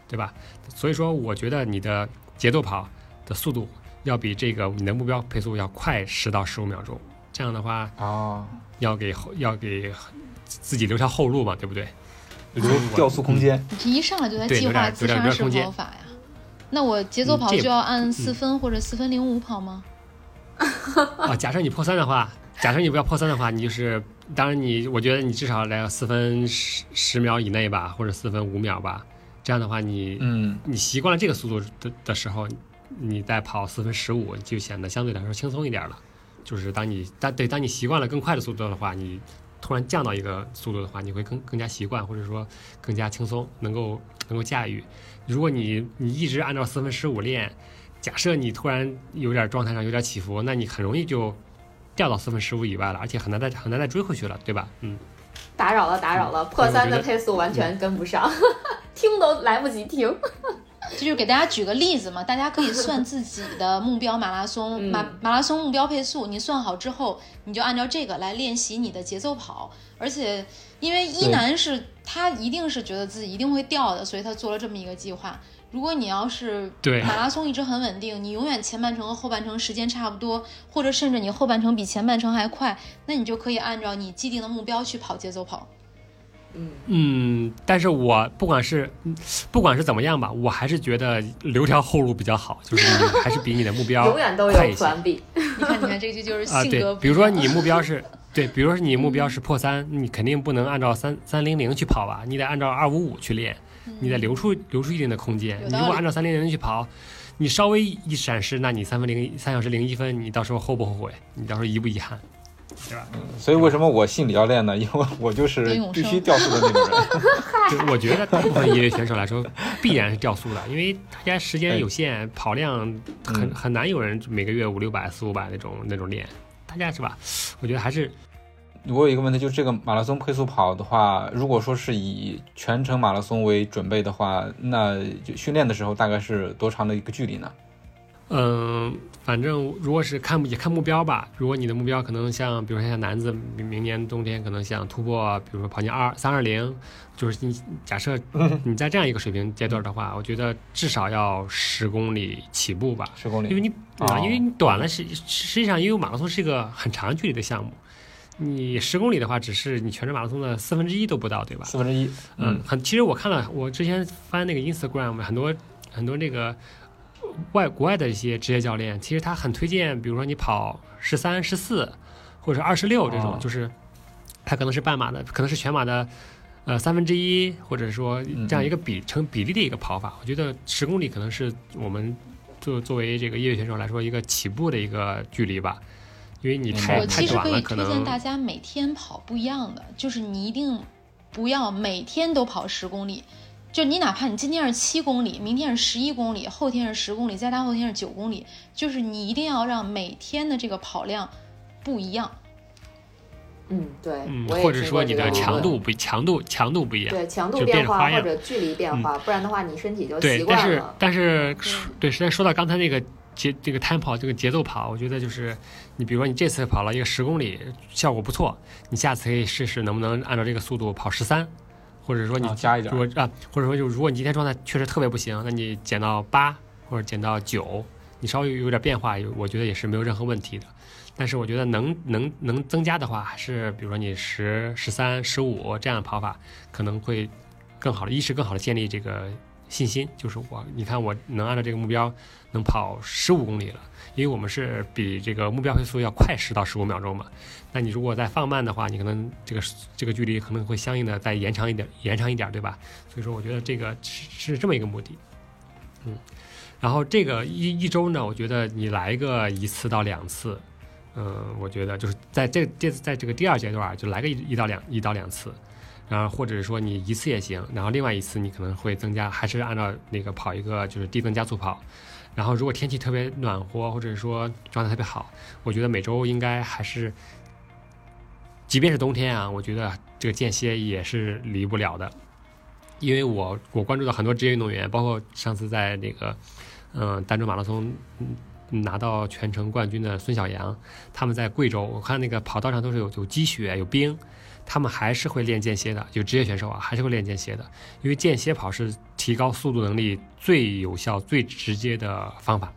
对吧？所以说，我觉得你的节奏跑的速度要比这个你的目标配速要快十到十五秒钟。这样的话，啊，要给后要给自己留下后路嘛，对不对？留掉速空间。你这一上来就在计划自杀式点有点空间跑法呀？那我节奏跑就要按四分或者四分零五跑吗？啊，假设你破三的话，假设你不要破三的话，你就是当然你，我觉得你至少来四分十十秒以内吧，或者四分五秒吧。这样的话你，嗯，你习惯了这个速度的的时候，你再跑四分十五，就显得相对来说轻松一点了。就是当你当对当你习惯了更快的速度的话，你突然降到一个速度的话，你会更更加习惯，或者说更加轻松，能够能够驾驭。如果你你一直按照四分十五练，假设你突然有点状态上有点起伏，那你很容易就掉到四分十五以外了，而且很难再很难再追回去了，对吧？嗯，打扰了，打扰了，破三的配速完全跟不上，听都来不及听。这就是给大家举个例子嘛，大家可以算自己的目标马拉松、嗯马马拉松目标配速，你算好之后，你就按照这个来练习你的节奏跑。而且，因为一对男是他一定是觉得自己一定会掉的，所以他做了这么一个计划。如果你要是对马拉松一直很稳定，你永远前半程和后半程时间差不多，或者甚至你后半程比前半程还快，那你就可以按照你既定的目标去跑节奏跑。嗯，嗯，但是我不管是嗯不管是怎么样吧，我还是觉得留条后路比较好，就是你还是比你的目标 永远都有快一些 Plan B。你看，你看，这句就是啊。对性格，不比如说你目标是对，比如说你目标是破三，你肯定不能按照三三零零去跑吧，你得按照二五五去练，你得留出留出一定的空间。你如果按照三零零去跑，你稍微一闪失，那你三分零三小时零一分，你到时候后不后悔？你到时候遗不遗憾？对吧？所以为什么我信李教练呢？因为我就是必须掉速的那种人。对，我觉得大部分业余选手来说，必然是掉速的，因为大家时间有限，跑量很嗯很难有人每个月五六百、四五百那种那种练，大家是吧？我觉得还是我有一个问题，就是这个马拉松配速跑的话，如果说是以全程马拉松为准备的话，那就训练的时候大概是多长的一个距离呢？嗯，反正如果是看也看目标吧。如果你的目标可能像，比如说像男子明明年冬天可能想突破，比如说跑进二三二零，就是你假设 你在这样一个水平阶段的话，我觉得至少要十公里起步吧。十公里？因为你啊，哦因为你短了实实际上，因为马拉松是一个很长距离的项目，你十公里的话，只是你全程马拉松的四分之一都不到，对吧？四分之一。嗯，很，其实我看了，我之前翻那个 Instagram，很多很多那个外国外的一些职业教练，其实他很推荐，比如说你跑十三、十四或者二十六这种，哦。就是他可能是半马的，可能是全马的。呃，三分之一，或者说这样一个比成比例的一个跑法，我觉得十公里可能是我们作作为这个业余选手来说一个起步的一个距离吧，因为你太我其实可以太短了，可推荐能大家每天跑不一样的，就是你一定不要每天都跑十公里，就你哪怕你今天是七公里，明天是十一公里，后天是十公里，再大后天是九公里，就是你一定要让每天的这个跑量不一样。嗯，对，嗯，或者说你的强度不强度强度不一样，对强度就变变化或者距离变化，不然的话你身体就习，对但是惯了。但是对对，实在说到刚才那个节这个 time 跑这个节奏跑，我觉得就是你比如说你这次跑了一个十公里，效果不错，你下次可以试试能不能按照这个速度跑十三，或者说你啊加一点如果啊，或者说就如果你今天状态确实特别不行，那你减到八或者减到九，你稍微有点变化，我觉得也是没有任何问题的。但是我觉得能能能增加的话，还是比如说你十、十三、十五这样的跑法，可能会更好的，一是更好的建立这个信心，就是我你看我能按照这个目标能跑十五公里了，因为我们是比这个目标配速要快十到十五秒钟嘛。那你如果再放慢的话，你可能这个这个距离可能会相应的再延长一点，延长一点，对吧？所以说我觉得这个是是这么一个目的，嗯。然后这个一一周呢，我觉得你来个一次到两次，嗯，我觉得就是在这这次在这个第二阶段就来个一一到两一到两次，然后或者是说你一次也行，然后另外一次你可能会增加，还是按照那个跑一个就是低增加速跑，然后如果天气特别暖和或者说状态特别好，我觉得每周应该还是，即便是冬天啊，我觉得这个间歇也是离不了的，因为我我关注到很多职业运动员，包括上次在那个嗯儋州马拉松拿到全程冠军的孙晓阳，他们在贵州，我看那个跑道上都是有有积雪有冰，他们还是会练间歇的，有职业选手啊还是会练间歇的，因为间歇跑是提高速度能力最有效、最直接的方法。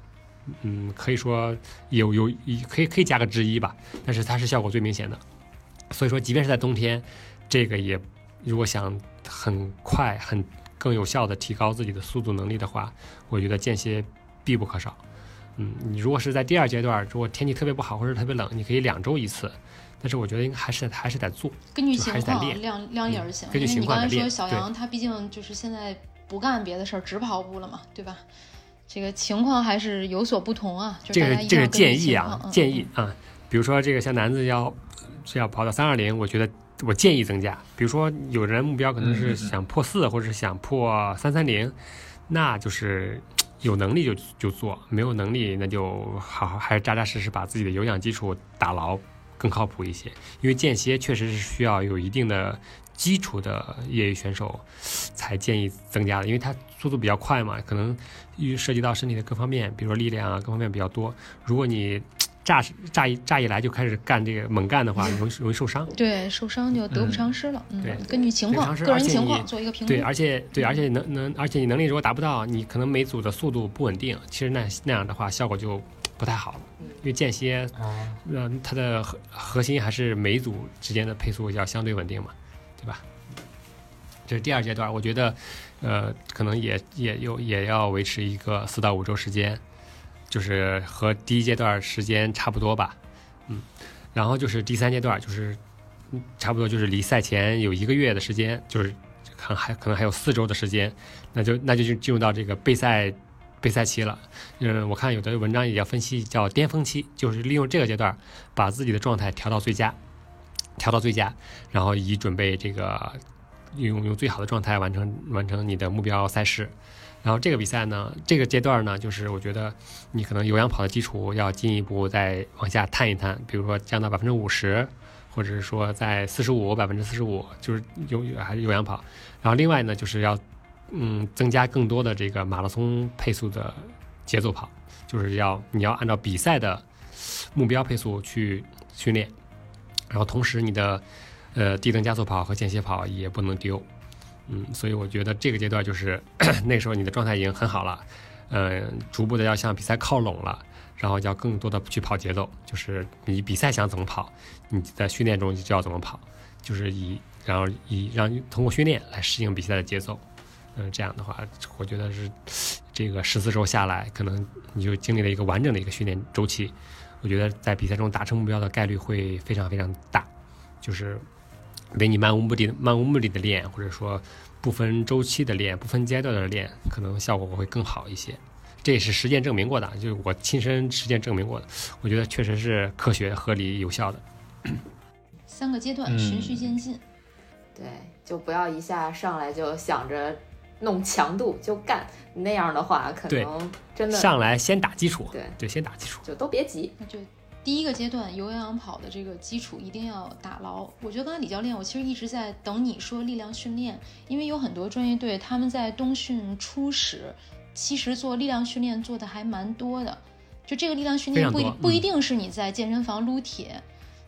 嗯，可以说有有可以可以加个之一吧，但是它是效果最明显的。所以说，即便是在冬天，这个也如果想很快、很更有效的提高自己的速度能力的话，我觉得间歇必不可少。嗯，你如果是在第二阶段，如果天气特别不好或者特别冷，你可以两周一次，但是我觉得应该还是还是得做。根据情况量量力而行。根据因为你刚才说小杨他毕竟就是现在不干别的事儿，只跑步了嘛，对吧？这个情况还是有所不同啊。就是这个这个建议啊，嗯建议啊，比如说这个像男子要是要跑到三二零，我觉得我建议增加。比如说有人目标可能是想破四，或者是想破三三零，那就是有能力就就做，没有能力那就好好还是扎扎实实把自己的有氧基础打牢，更靠谱一些。因为间歇确实是需要有一定的基础的业余选手才建议增加的，因为它速度比较快嘛，可能遇涉及到身体的各方面，比如说力量啊各方面比较多。如果你乍乍一乍一来就开始干这个猛干的话，容易容易受伤。对，受伤就得不偿失了。嗯，对根据情况、个人情况做一个评估。对，而且对，而且能能，而且你能力如果达不到，你可能每组的速度不稳定，其实那那样的话效果就不太好，因为间歇，嗯，呃，它的核核心还是每组之间的配速要相对稳定嘛，对吧？这是第二阶段，我觉得，呃，可能也也有也要维持一个四到五周时间，就是和第一阶段时间差不多吧，嗯，然后就是第三阶段，就是差不多就是离赛前有一个月的时间，就是可能还可能还有四周的时间，那就那就就进入到这个备赛备赛期了。嗯，我看有的文章也要分析叫巅峰期，就是利用这个阶段把自己的状态调到最佳，调到最佳，然后以准备这个用用最好的状态完成完成你的目标赛事。然后这个比赛呢，这个阶段呢，就是我觉得你可能有氧跑的基础要进一步再往下探一探，比如说降到百分之五十，或者是说在四十五、百分之四十五，就是有有还是有氧跑。然后另外呢，就是要嗯增加更多的这个马拉松配速的节奏跑，就是要你要按照比赛的目标配速去训练，然后同时你的呃低增加速跑和间歇跑也不能丢。嗯，所以我觉得这个阶段就是 那时候你的状态已经很好了，嗯、逐步的要向比赛靠拢了，然后要更多的去跑节奏，就是你比赛想怎么跑，你在训练中就要怎么跑，就是以然后以让通过训练来适应比赛的节奏，嗯、这样的话，我觉得是这个十四周下来，可能你就经历了一个完整的一个训练周期。我觉得在比赛中达成目标的概率会非常非常大，就是比你漫无目的、漫无目的的练，或者说不分周期的练、不分阶段的练，可能效果会更好一些。这也是实践证明过的，就是我亲身实践证明过的，我觉得确实是科学、合理、有效的。三个阶段嗯循序渐进。对，就不要一下上来就想着弄强度就干，那样的话可能真的上来先打基础，对对，先打基础。就都别急。那就第一个阶段有氧跑的这个基础一定要打牢。我觉得刚才李教练，我其实一直在等你说力量训练，因为有很多专业队他们在冬训初始，其实做力量训练做的还蛮多的。就这个力量训练不一不一定是你在健身房撸铁，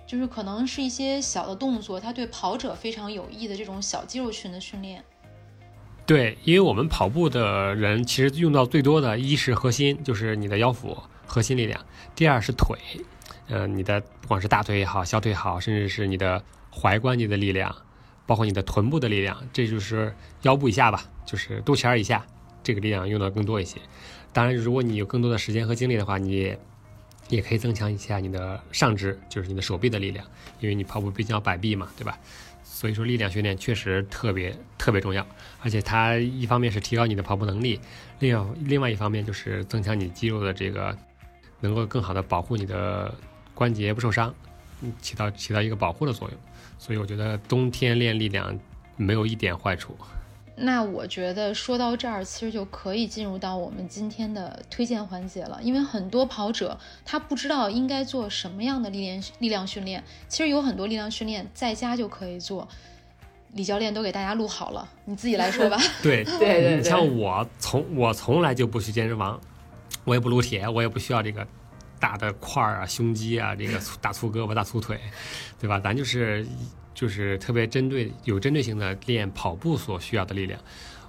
就是可能是一些小的动作，它对跑者非常有益的这种小肌肉群的训练。对，因为我们跑步的人其实用到最多的，一是核心，就是你的腰腹核心力量；第二是腿，呃，你的不管是大腿也好，小腿也好，甚至是你的踝关节的力量，包括你的臀部的力量，这就是腰部以下吧，就是肚脐儿以下，这个力量用的更多一些。当然，如果你有更多的时间和精力的话，你也也可以增强一下你的上肢，就是你的手臂的力量，因为你跑步毕竟要摆臂嘛，对吧？所以说力量训练确实特别特别重要，而且它一方面是提高你的跑步能力，另外另外一方面就是增强你肌肉的这个，能够更好的保护你的关节不受伤，嗯起到起到一个保护的作用。所以我觉得冬天练力量没有一点坏处。那我觉得说到这儿，其实就可以进入到我们今天的推荐环节了。因为很多跑者他不知道应该做什么样的力量力量训练，其实有很多力量训练在家就可以做。李教练都给大家录好了，你自己来说吧。对对对对你像我从我从来就不去健身房，我也不撸铁，我也不需要这个大的块儿啊、胸肌啊、这个粗 大粗胳膊、大粗腿，对吧？咱就是就是特别针对有针对性的练跑步所需要的力量。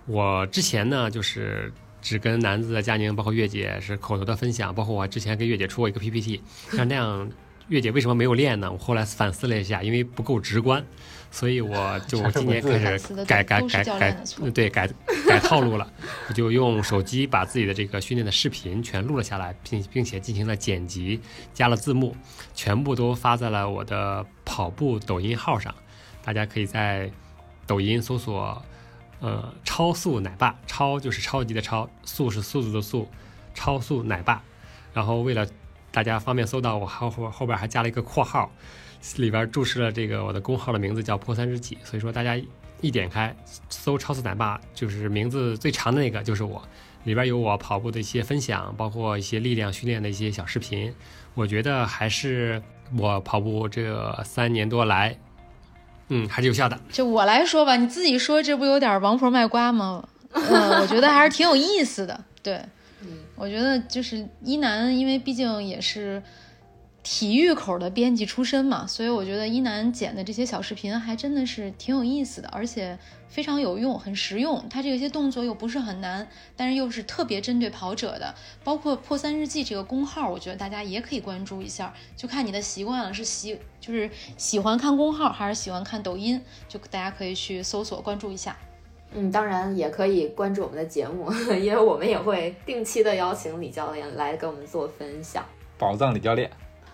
我之前呢就是。只跟南子、佳宁，包括月姐是口头的分享，包括我之前跟月姐出过一个 PPT，像那样，月姐为什么没有练呢？我后来反思了一下，因为不够直观，所以我就今年开始改改改改对改改套路了，我就用手机把自己的这个训练的视频全录了下来，并并且进行了剪辑，加了字幕，全部都发在了我的跑步抖音号上，大家可以在抖音搜索。呃，超速奶爸，超就是超级的超，速是速度的速，超速奶爸。然后为了大家方便搜到，我后后后边还加了一个括号，里边注释了这个我的公号的名字叫破三日记。所以说大家一点开搜超速奶爸，就是名字最长的那个就是我，里边有我跑步的一些分享，包括一些力量训练的一些小视频。我觉得还是我跑步这三年多来。嗯，还是有效的。就我来说吧，你自己说，这不有点王婆卖瓜吗？嗯，我觉得还是挺有意思的。对，我觉得就是一男，因为毕竟也是体育口的编辑出身嘛，所以我觉得一楠剪的这些小视频还真的是挺有意思的，而且非常有用，很实用。他这些动作又不是很难，但是又是特别针对跑者的。包括破三日记这个公号，我觉得大家也可以关注一下，就看你的习惯了，是喜就是喜欢看公号还是喜欢看抖音，就大家可以去搜索关注一下。嗯，当然也可以关注我们的节目，因为我们也会定期的邀请李教练来跟我们做分享。宝藏李教练，